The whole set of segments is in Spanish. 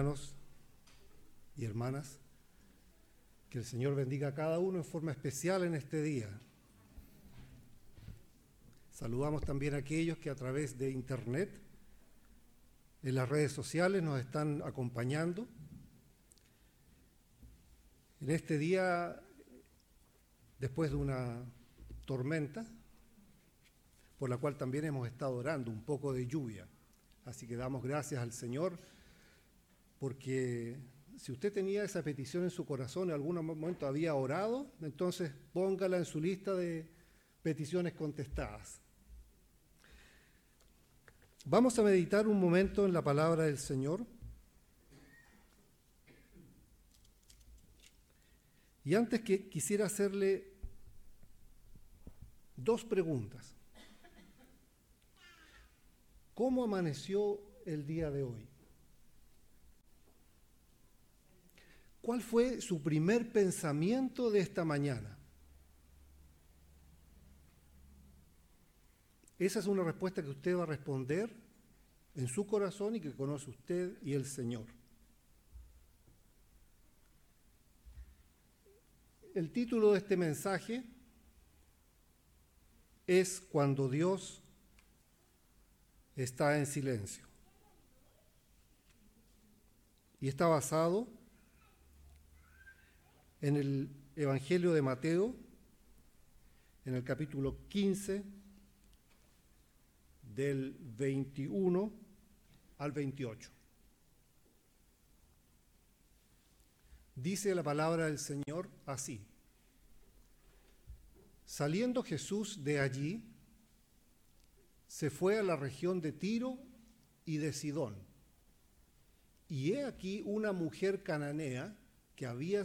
hermanos y hermanas. Que el Señor bendiga a cada uno en forma especial en este día. Saludamos también a aquellos que a través de Internet, en las redes sociales, nos están acompañando. En este día, después de una tormenta, por la cual también hemos estado orando, un poco de lluvia. Así que damos gracias al Señor porque si usted tenía esa petición en su corazón, en algún momento había orado, entonces póngala en su lista de peticiones contestadas. Vamos a meditar un momento en la palabra del Señor. Y antes que quisiera hacerle dos preguntas. ¿Cómo amaneció el día de hoy? ¿Cuál fue su primer pensamiento de esta mañana? Esa es una respuesta que usted va a responder en su corazón y que conoce usted y el Señor. El título de este mensaje es Cuando Dios está en silencio. Y está basado en el Evangelio de Mateo, en el capítulo 15, del 21 al 28. Dice la palabra del Señor así. Saliendo Jesús de allí, se fue a la región de Tiro y de Sidón. Y he aquí una mujer cananea que había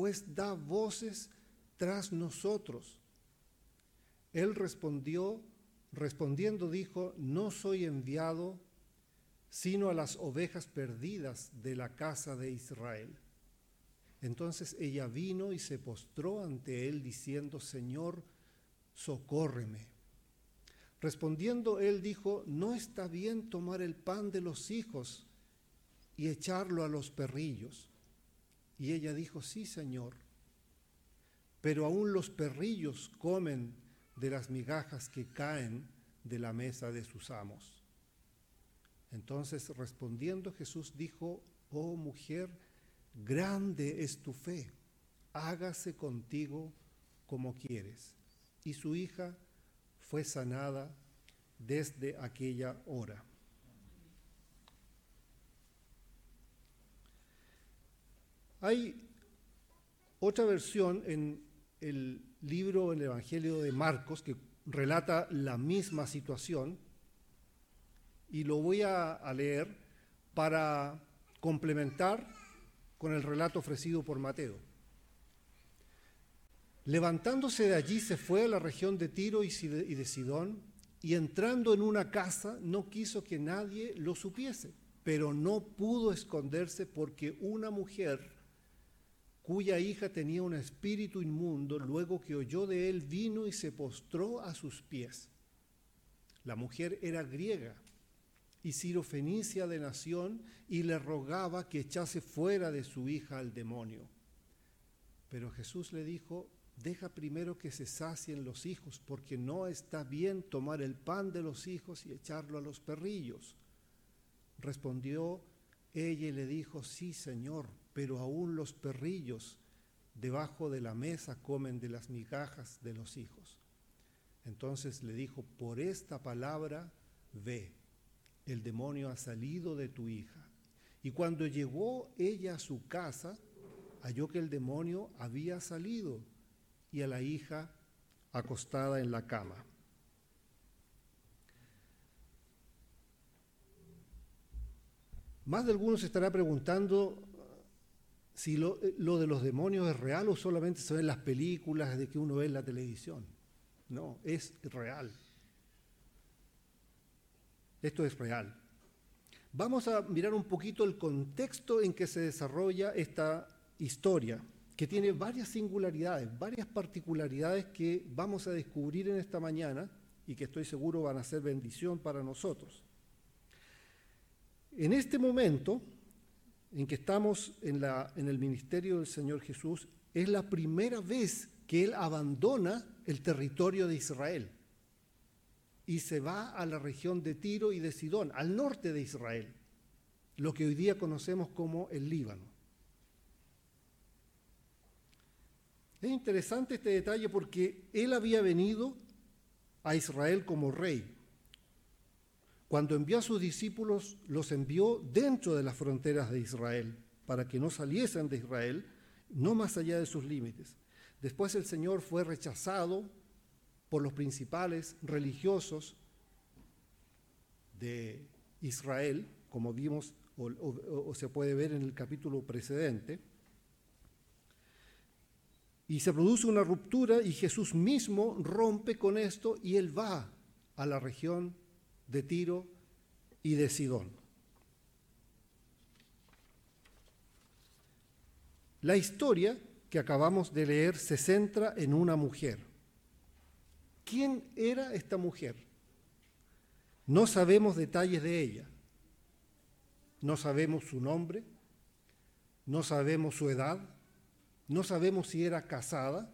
pues da voces tras nosotros. Él respondió, respondiendo dijo, no soy enviado sino a las ovejas perdidas de la casa de Israel. Entonces ella vino y se postró ante él diciendo, Señor, socórreme. Respondiendo él dijo, no está bien tomar el pan de los hijos y echarlo a los perrillos. Y ella dijo, sí, Señor, pero aún los perrillos comen de las migajas que caen de la mesa de sus amos. Entonces respondiendo Jesús dijo, oh mujer, grande es tu fe, hágase contigo como quieres. Y su hija fue sanada desde aquella hora. Hay otra versión en el libro, en el Evangelio de Marcos, que relata la misma situación, y lo voy a, a leer para complementar con el relato ofrecido por Mateo. Levantándose de allí se fue a la región de Tiro y de Sidón y entrando en una casa no quiso que nadie lo supiese, pero no pudo esconderse porque una mujer cuya hija tenía un espíritu inmundo, luego que oyó de él, vino y se postró a sus pies. La mujer era griega y sirofenicia de nación y le rogaba que echase fuera de su hija al demonio. Pero Jesús le dijo, deja primero que se sacien los hijos, porque no está bien tomar el pan de los hijos y echarlo a los perrillos. Respondió ella y le dijo, sí, Señor, pero aún los perrillos debajo de la mesa comen de las migajas de los hijos. Entonces le dijo, por esta palabra, ve, el demonio ha salido de tu hija. Y cuando llegó ella a su casa, halló que el demonio había salido y a la hija acostada en la cama. Más de algunos estará preguntando si lo, lo, de los demonios es real o solamente se ve en las películas de que uno ve en la televisión. No, es real. Esto es real. Vamos a mirar un poquito el contexto en que se desarrolla esta historia, que tiene varias singularidades, varias particularidades que vamos a descubrir en esta mañana y que estoy seguro van a ser bendición para nosotros. En este momento en que estamos en, el ministerio del Señor Jesús, es la primera vez que Él abandona el territorio de Israel y se va a la región de Tiro y de Sidón, al norte de Israel, lo que hoy día conocemos como el Líbano. Es interesante este detalle porque él había venido a Israel como rey. Cuando envió a sus discípulos, los envió dentro de las fronteras de Israel, para que no saliesen de Israel, no más allá de sus límites. Después el Señor fue rechazado por los principales religiosos de Israel, como vimos o, se puede ver en el capítulo precedente. Y se produce una ruptura y Jesús mismo rompe con esto y él va a la región de Tiro y de Sidón. La historia que acabamos de leer se centra en una mujer ¿Quién era esta mujer? No sabemos detalles de ella. No sabemos su nombre, no sabemos su edad, no sabemos si era casada,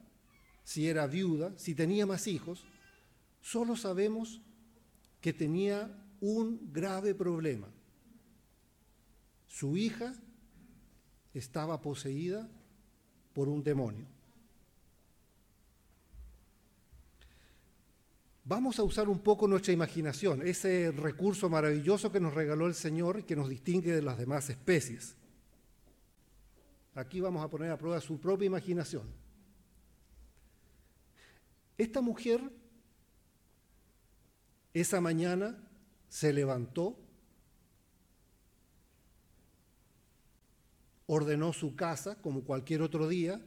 si era viuda, si tenía más hijos. Solo sabemos que tenía un grave problema. Su hija estaba poseída por un demonio. Vamos a usar un poco nuestra imaginación, ese recurso maravilloso que nos regaló el Señor y que nos distingue de las demás especies. Aquí vamos a poner a prueba su propia imaginación. Esta mujer esa mañana se levantó, ordenó su casa como cualquier otro día,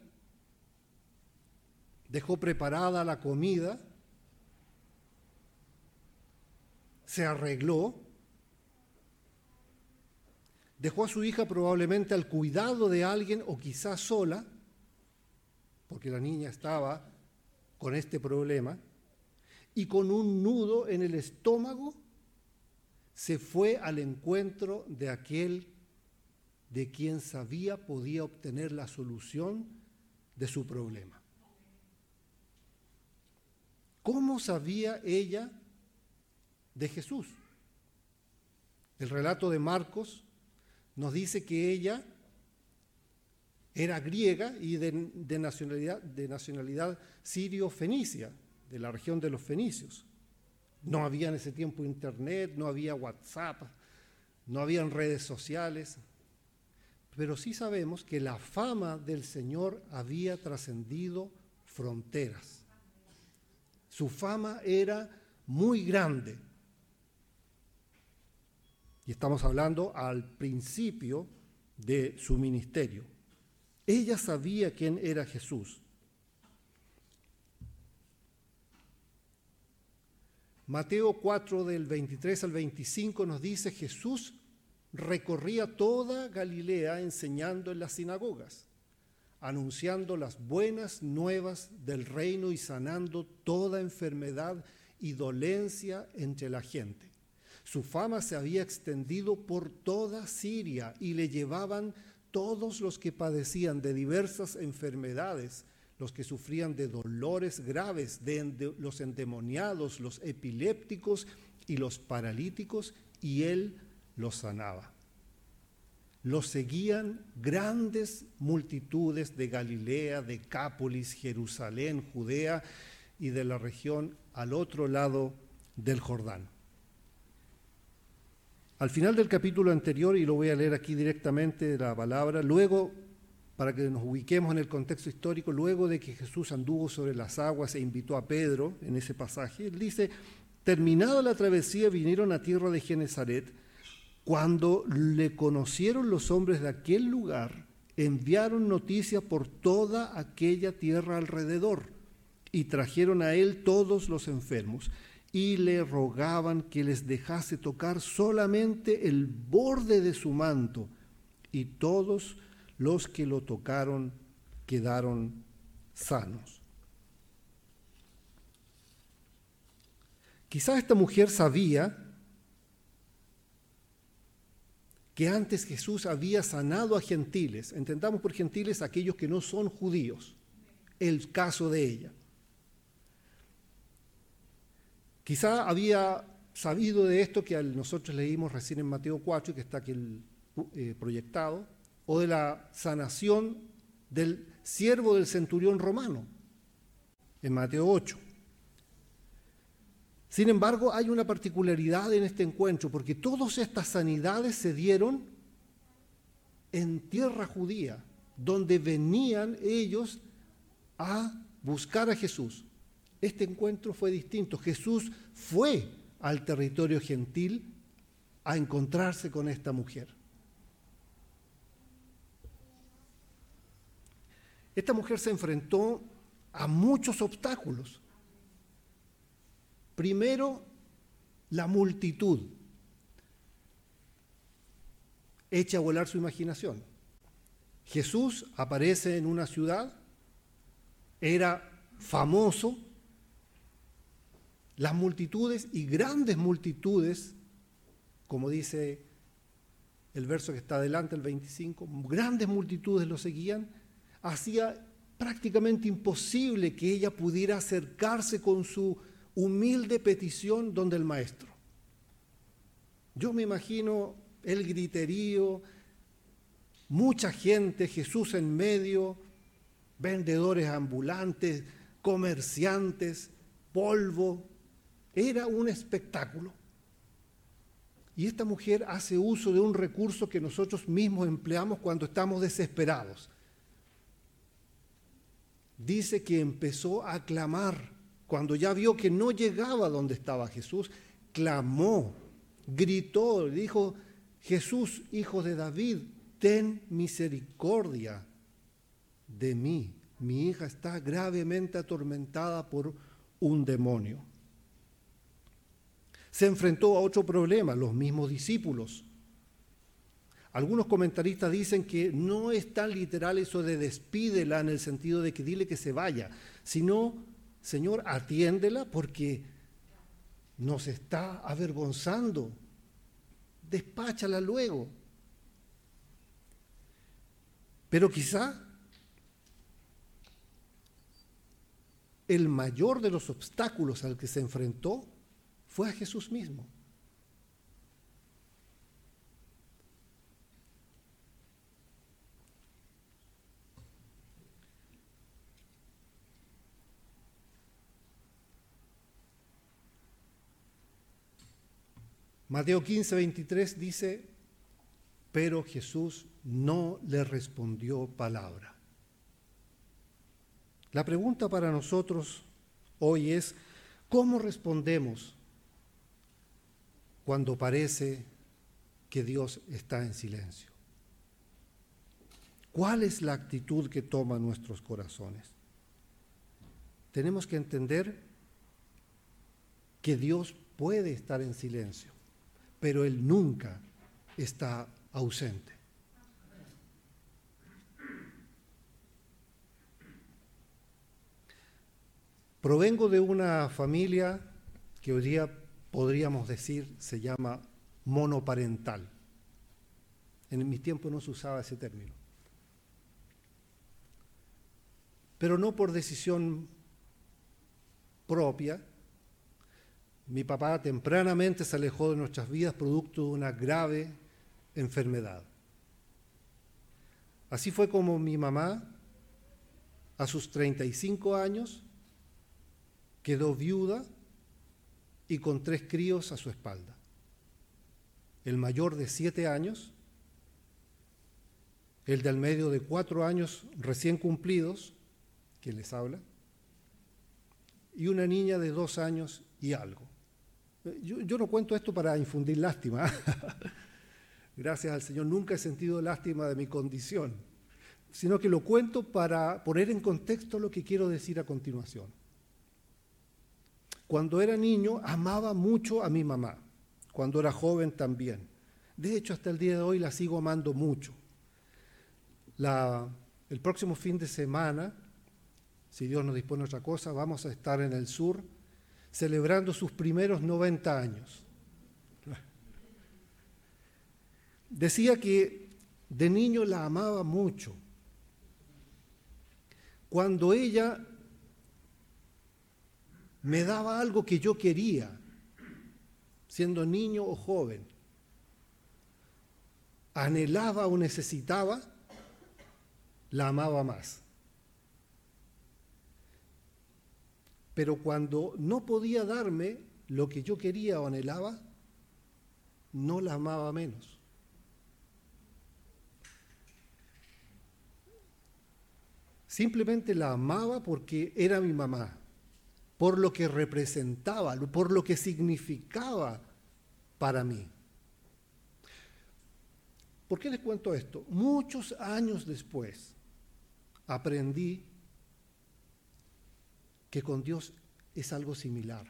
dejó preparada la comida, se arregló, dejó a su hija probablemente al cuidado de alguien o quizás sola, porque la niña estaba con este problema, y con un nudo en el estómago se fue al encuentro de aquel de quien sabía podía obtener la solución de su problema. ¿Cómo sabía ella de Jesús. El relato de Marcos nos dice que ella era griega y de, nacionalidad, de nacionalidad sirio-fenicia, de la región de los fenicios. No había en ese tiempo internet, no había WhatsApp, no habían redes sociales, pero sí sabemos que la fama del Señor había trascendido fronteras. Su fama era muy grande. Y estamos hablando al principio de su ministerio. Ella sabía quién era Jesús. Mateo 4 del 23 al 25 nos dice, Jesús recorría toda Galilea enseñando en las sinagogas, anunciando las buenas nuevas del reino y sanando toda enfermedad y dolencia entre la gente. Su fama se había extendido por toda Siria y le llevaban todos los que padecían de diversas enfermedades, los que sufrían de dolores graves, de los endemoniados, los epilépticos y los paralíticos, y él los sanaba. Los seguían grandes multitudes de Galilea, de Cápolis, Jerusalén, Judea y de la región al otro lado del Jordán. Al final del capítulo anterior, y lo voy a leer aquí directamente de la palabra, luego, para que nos ubiquemos en el contexto histórico, luego de que Jesús anduvo sobre las aguas e invitó a Pedro en ese pasaje, él dice, terminada la travesía vinieron a tierra de Genezaret, Cuando le conocieron los hombres de aquel lugar, enviaron noticias por toda aquella tierra alrededor y trajeron a él todos los enfermos y le rogaban que les dejase tocar solamente el borde de su manto y todos los que lo tocaron quedaron sanos. Quizá esta mujer sabía que antes Jesús había sanado a gentiles. Entendamos por gentiles aquellos que no son judíos. El caso de ella. Quizá había sabido de esto que nosotros leímos recién en Mateo 4, que está aquí eh, proyectado, o de la sanación del siervo del centurión romano, en Mateo 8. Sin embargo, hay una particularidad en este encuentro, porque todas estas sanidades se dieron en tierra judía, donde venían ellos a buscar a Jesús. Este encuentro fue distinto. Jesús fue al territorio gentil a encontrarse con esta mujer. Esta mujer se enfrentó a muchos obstáculos. Primero, la multitud echa a volar su imaginación. Jesús aparece en una ciudad, era famoso, las multitudes y grandes multitudes, como dice el verso que está adelante, el 25, grandes multitudes lo seguían, hacía prácticamente imposible que ella pudiera acercarse con su humilde petición donde el maestro. Yo me imagino el griterío, mucha gente, Jesús en medio, vendedores ambulantes, comerciantes, polvo. Era un espectáculo. Y esta mujer hace uso de un recurso que nosotros mismos empleamos cuando estamos desesperados. Dice que empezó a clamar cuando ya vio que no llegaba donde estaba Jesús, clamó, gritó, dijo, Jesús, hijo de David, ten misericordia de mí. Mi hija está gravemente atormentada por un demonio. Se enfrentó a otro problema, los mismos discípulos. Algunos comentaristas dicen que no es tan literal eso de despídela en el sentido de que dile que se vaya, sino Señor, atiéndela porque nos está avergonzando. Despáchala luego. Pero quizá el mayor de los obstáculos al que se enfrentó fue a Jesús mismo. Mateo 15, 23 dice, pero Jesús no le respondió palabra. La pregunta para nosotros hoy es, ¿cómo respondemos cuando parece que Dios está en silencio? ¿Cuál es la actitud que toman nuestros corazones? Tenemos que entender que Dios puede estar en silencio pero Él nunca está ausente. Provengo de una familia que hoy día podríamos decir se llama monoparental. En mis tiempos no se usaba ese término. Pero no por decisión propia, mi papá tempranamente se alejó de nuestras vidas producto de una grave enfermedad. Así fue como mi mamá, a sus 35 años, quedó viuda y con tres críos a su espalda. El mayor de siete años, el del medio de cuatro años recién cumplidos, que les habla, y una niña de dos años y algo. Yo, no cuento esto para infundir lástima, gracias al Señor, nunca he sentido lástima de mi condición, sino que lo cuento para poner en contexto lo que quiero decir a continuación. Cuando era niño amaba mucho a mi mamá, cuando era joven también. De hecho, hasta el día de hoy la sigo amando mucho. el próximo fin de semana, si Dios nos dispone otra cosa, vamos a estar en el sur celebrando sus primeros 90 años. Decía que de niño la amaba mucho. Cuando ella me daba algo que yo quería, siendo niño o joven, anhelaba o necesitaba, la amaba más. Pero cuando no podía darme lo que yo quería o anhelaba, no la amaba menos. Simplemente la amaba porque era mi mamá, por lo que representaba, por lo que significaba para mí. ¿Por qué les cuento esto? Muchos años después aprendí que con Dios es algo similar.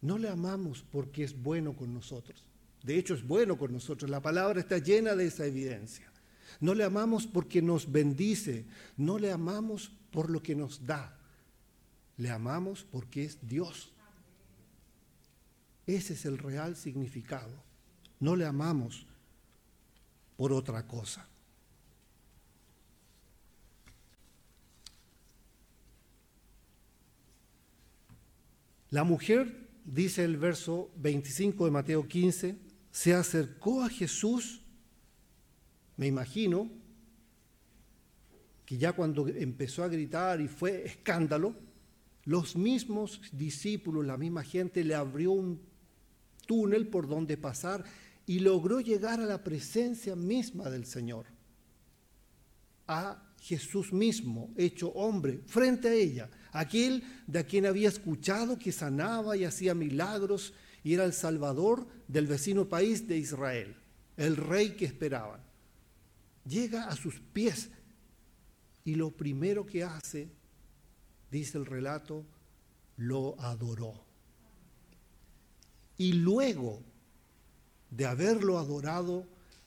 No le amamos porque es bueno con nosotros. De hecho, es bueno con nosotros. La palabra está llena de esa evidencia. No le amamos porque nos bendice, no le amamos por lo que nos da, le amamos porque es Dios. Ese es el real significado. No le amamos por otra cosa. La mujer, dice el verso 25 de Mateo 15, se acercó a Jesús me imagino que ya cuando empezó a gritar y fue escándalo, los mismos discípulos, la misma gente le abrió un túnel por donde pasar y logró llegar a la presencia misma del Señor, a Jesús mismo, hecho hombre, frente a ella, aquel de quien había escuchado que sanaba y hacía milagros y era el salvador del vecino país de Israel, el rey que esperaban llega a sus pies y lo primero que hace, dice el relato, lo adoró. Y luego de haberlo adorado,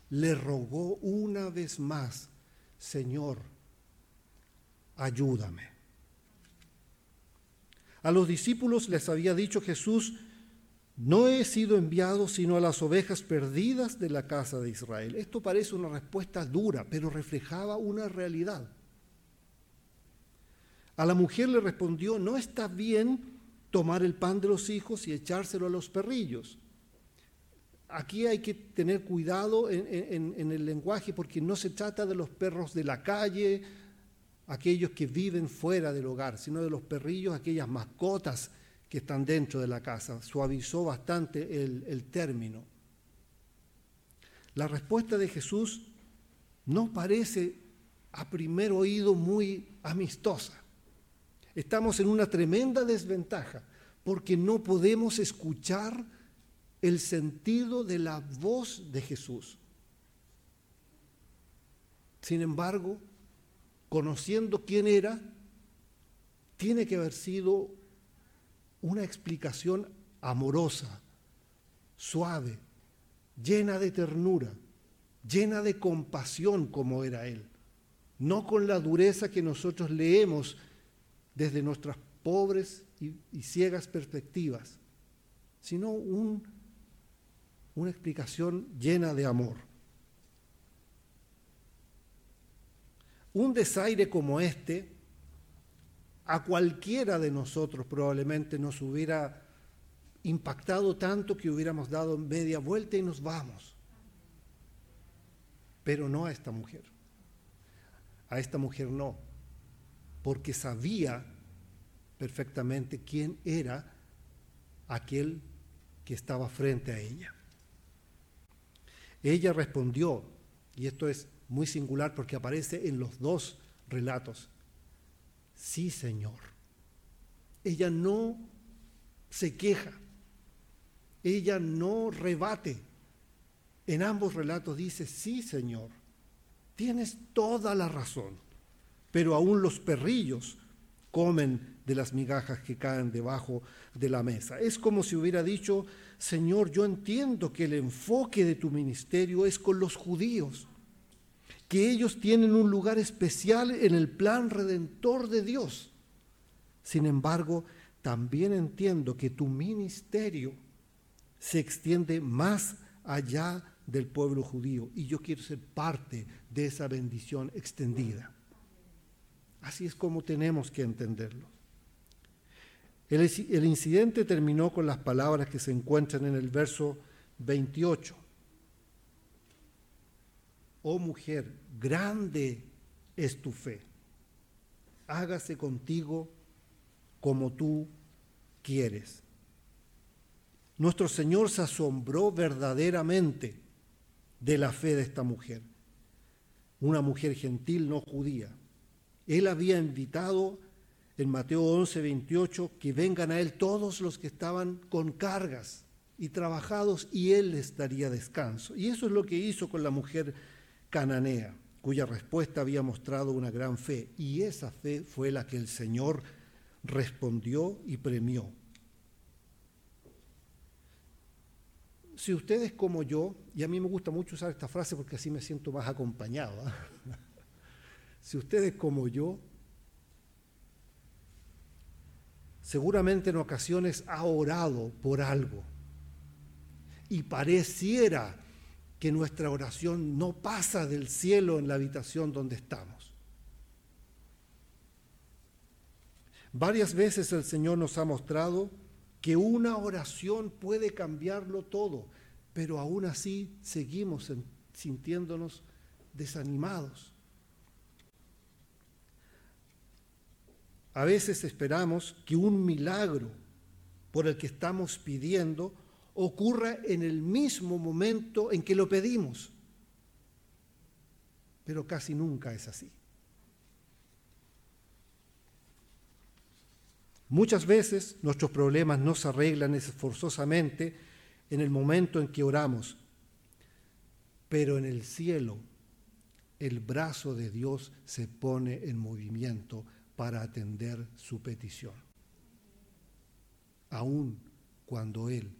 le rogó una vez más, Señor, ayúdame. A los discípulos les había dicho Jesús, no he sido enviado sino a las ovejas perdidas de la casa de Israel. Esto parece una respuesta dura, pero reflejaba una realidad. A la mujer le respondió, no está bien tomar el pan de los hijos y echárselo a los perrillos. Aquí hay que tener cuidado en, en el lenguaje porque no se trata de los perros de la calle, aquellos que viven fuera del hogar, sino de los perrillos, aquellas mascotas que están dentro de la casa. Suavizó bastante el, el término. La respuesta de Jesús no parece a primer oído muy amistosa. Estamos en una tremenda desventaja porque no podemos escuchar el sentido de la voz de Jesús. Sin embargo, conociendo quién era, tiene que haber sido una explicación amorosa, suave, llena de ternura, llena de compasión como era Él, no con la dureza que nosotros leemos desde nuestras pobres y, ciegas perspectivas, sino una explicación llena de amor. Un desaire como este a cualquiera de nosotros probablemente nos hubiera impactado tanto que hubiéramos dado media vuelta y nos vamos. Pero no a esta mujer. A esta mujer no, porque sabía perfectamente quién era aquel que estaba frente a ella. Ella respondió, y esto es muy singular porque aparece en los dos relatos, sí Señor. Ella no se queja, ella no rebate, En ambos relatos dice, sí, Señor, tienes toda la razón, pero aún los perrillos comen de las migajas que caen debajo de la mesa. Es como si hubiera dicho, Señor, yo entiendo que el enfoque de tu ministerio es con los judíos, que ellos tienen un lugar especial en el plan redentor de Dios. Sin embargo, también entiendo que tu ministerio se extiende más allá del pueblo judío y yo quiero ser parte de esa bendición extendida. Así es como tenemos que entenderlo. El, incidente terminó con las palabras que se encuentran en el verso 28. Oh mujer, grande es tu fe. Hágase contigo como tú quieres. Nuestro Señor se asombró verdaderamente de la fe de esta mujer, una mujer gentil no judía. Él había invitado en Mateo 11, 28 que vengan a Él todos los que estaban con cargas y trabajados y Él les daría descanso. Y eso es lo que hizo con la mujer cananea, cuya respuesta había mostrado una gran fe. Y esa fe fue la que el Señor respondió y premió. Si ustedes como yo, y a mí me gusta mucho usar esta frase porque así me siento más acompañado, ¿ah? si ustedes como yo, seguramente en ocasiones ha orado por algo y pareciera que nuestra oración no pasa del cielo en la habitación donde estamos. Varias veces el Señor nos ha mostrado que una oración puede cambiarlo todo, pero aún así seguimos sintiéndonos desanimados. A veces esperamos que un milagro por el que estamos pidiendo ocurra en el mismo momento en que lo pedimos, pero casi nunca es así. Muchas veces nuestros problemas no se arreglan esforzosamente en el momento en que oramos, pero en el cielo el brazo de Dios se pone en movimiento para atender su petición, aun cuando Él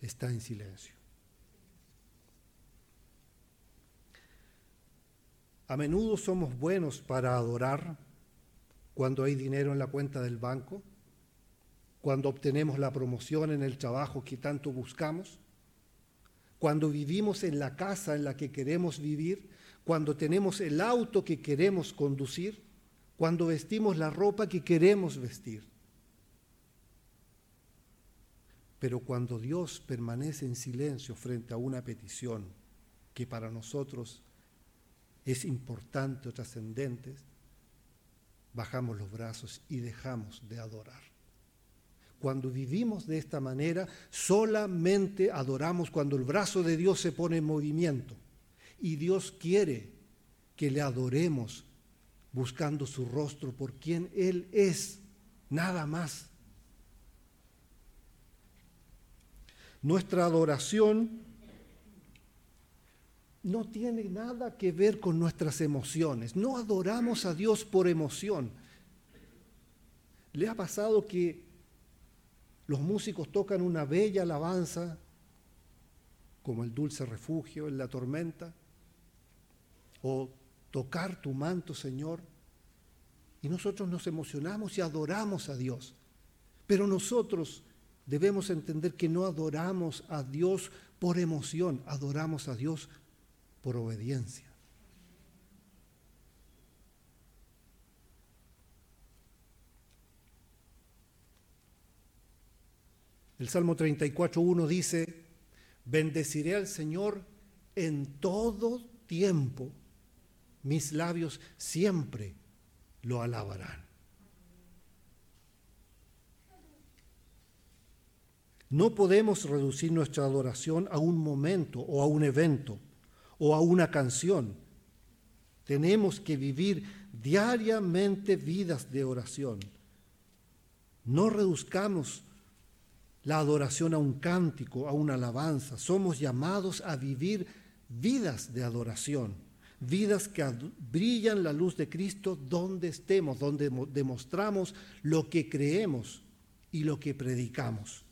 está en silencio. A menudo somos buenos para adorar cuando hay dinero en la cuenta del banco, cuando obtenemos la promoción en el trabajo que tanto buscamos, cuando vivimos en la casa en la que queremos vivir, cuando tenemos el auto que queremos conducir, cuando vestimos la ropa que queremos vestir. Pero cuando Dios permanece en silencio frente a una petición que para nosotros es importante o trascendente, bajamos los brazos y dejamos de adorar. Cuando vivimos de esta manera, solamente adoramos cuando el brazo de Dios se pone en movimiento. Y Dios quiere que le adoremos buscando su rostro por quien Él es, nada más. Nuestra adoración no tiene nada que ver con nuestras emociones. No adoramos a Dios por emoción. ¿Le ha pasado que los músicos tocan una bella alabanza, como el dulce refugio en la tormenta? ¿O tocar tu manto, Señor? Y nosotros nos emocionamos y adoramos a Dios. Pero nosotros debemos entender que no adoramos a Dios por emoción, adoramos a Dios por obediencia. El Salmo 34.1 dice, bendeciré al Señor en todo tiempo, mis labios siempre lo alabarán. No podemos reducir nuestra adoración a un momento o a un evento o a una canción. Tenemos que vivir diariamente vidas de oración. No reduzcamos la adoración a un cántico, a una alabanza. Somos llamados a vivir vidas de adoración, vidas que brillan la luz de Cristo donde estemos, donde demostramos lo que creemos y lo que predicamos.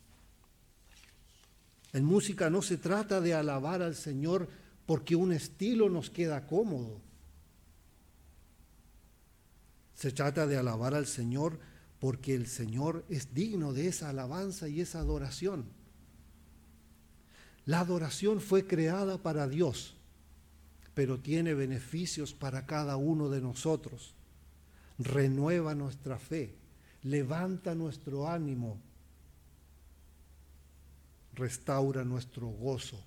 En música no se trata de alabar al Señor porque un estilo nos queda cómodo. Se trata de alabar al Señor porque el Señor es digno de esa alabanza y esa adoración. La adoración fue creada para Dios, pero tiene beneficios para cada uno de nosotros. Renueva nuestra fe, levanta nuestro ánimo, restaura nuestro gozo.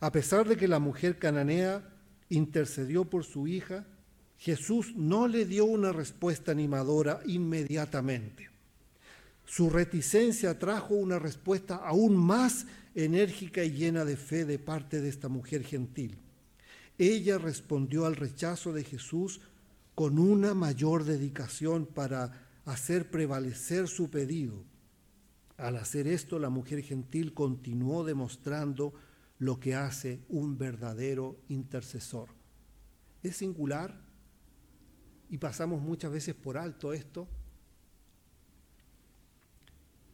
A pesar de que la mujer cananea intercedió por su hija, Jesús no le dio una respuesta animadora inmediatamente. Su reticencia trajo una respuesta aún más enérgica y llena de fe de parte de esta mujer gentil. Ella respondió al rechazo de Jesús con una mayor dedicación para hacer prevalecer su pedido. Al hacer esto, la mujer gentil continuó demostrando lo que hace un verdadero intercesor. Es singular y pasamos muchas veces por alto esto,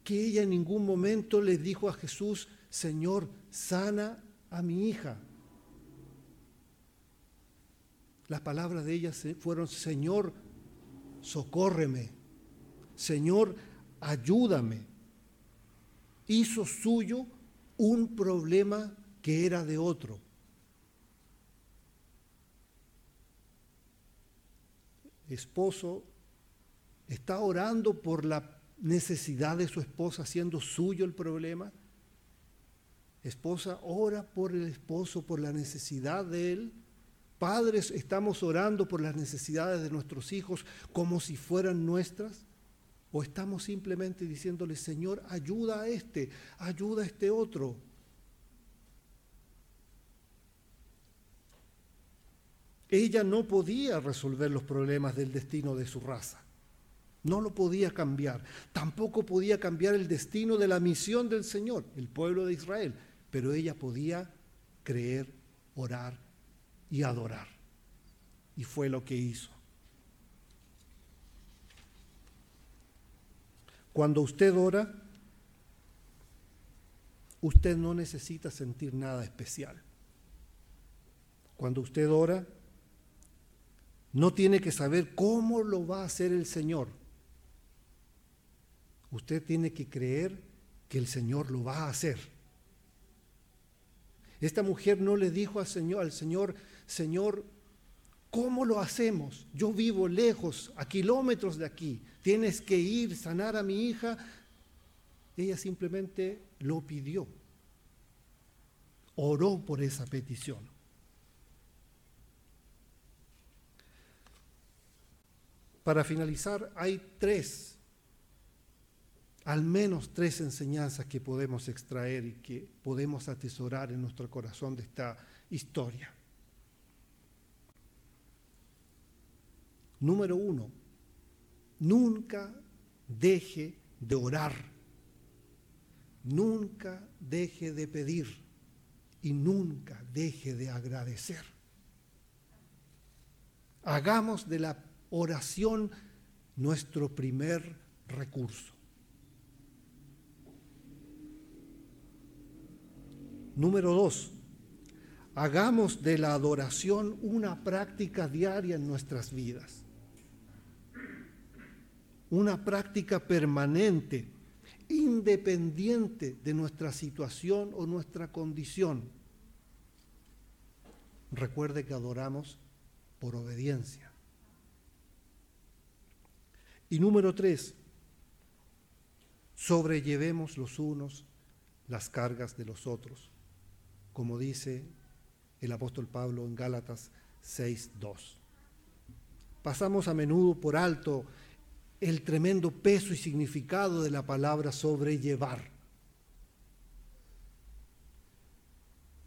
que ella en ningún momento le dijo a Jesús, Señor, sana a mi hija. Las palabras de ella fueron, Señor, socórreme, Señor, ayúdame. Hizo suyo un problema que era de otro. Esposo está orando por la necesidad de su esposa, haciendo suyo el problema. Esposa ora por el esposo, por la necesidad de él. Padres, estamos orando por las necesidades de nuestros hijos como si fueran nuestras. O estamos simplemente diciéndole, Señor, ayuda a este, ayuda a este otro. Ella no podía resolver los problemas del destino de su raza. No lo podía cambiar. Tampoco podía cambiar el destino de la misión del Señor, el pueblo de Israel. Pero ella podía creer, orar y adorar. Y fue lo que hizo. Cuando usted ora, usted no necesita sentir nada especial. Cuando usted ora, no tiene que saber cómo lo va a hacer el Señor. Usted tiene que creer que el Señor lo va a hacer. Esta mujer no le dijo al Señor, al Señor, Señor, ¿cómo lo hacemos? Yo vivo lejos, a kilómetros de aquí. Tienes que ir, sanar a mi hija. Ella simplemente lo pidió. Oró por esa petición. Para finalizar, hay tres, al menos tres enseñanzas que podemos extraer y que podemos atesorar en nuestro corazón de esta historia. Número uno, nunca deje de orar, nunca deje de pedir y nunca deje de agradecer. Hagamos de la oración nuestro primer recurso. Número dos, hagamos de la adoración una práctica diaria en nuestras vidas. Una práctica permanente, independiente de nuestra situación o nuestra condición. Recuerde que adoramos por obediencia. Y número tres, sobrellevemos los unos las cargas de los otros, como dice el apóstol Pablo en Gálatas 6.2. Pasamos a menudo por alto el tremendo peso y significado de la palabra sobrellevar.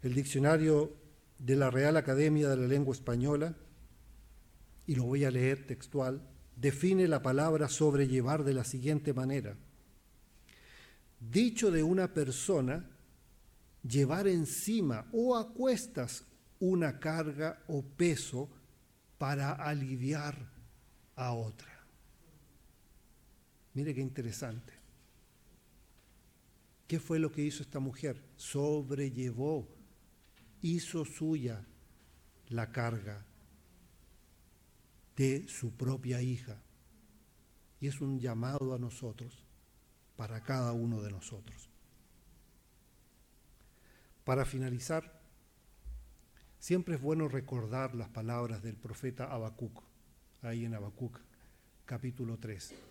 El diccionario de la Real Academia de la Lengua Española, y lo voy a leer textual, define la palabra sobrellevar de la siguiente manera. Dicho de una persona, llevar encima o a cuestas una carga o peso para aliviar a otra. Mire qué interesante. ¿Qué fue lo que hizo esta mujer? Sobrellevó, hizo suya la carga de su propia hija. Y es un llamado a nosotros, para cada uno de nosotros. Para finalizar, siempre es bueno recordar las palabras del profeta Habacuc, ahí en Habacuc, capítulo 3.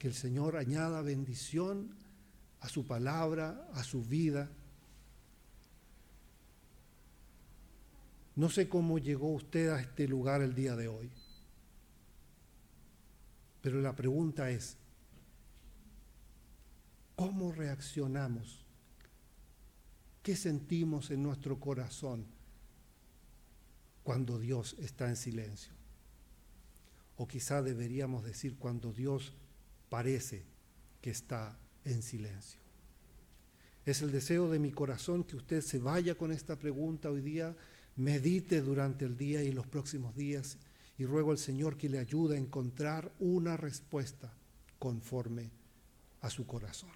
Que el Señor añada bendición a su palabra, a su vida. No sé cómo llegó usted a este lugar el día de hoy, pero la pregunta es, ¿cómo reaccionamos ¿Qué sentimos en nuestro corazón cuando Dios está en silencio? O quizá deberíamos decir cuando Dios parece que está en silencio. Es el deseo de mi corazón que usted se vaya con esta pregunta hoy día, medite durante el día y los próximos días y ruego al Señor que le ayude a encontrar una respuesta conforme a su corazón.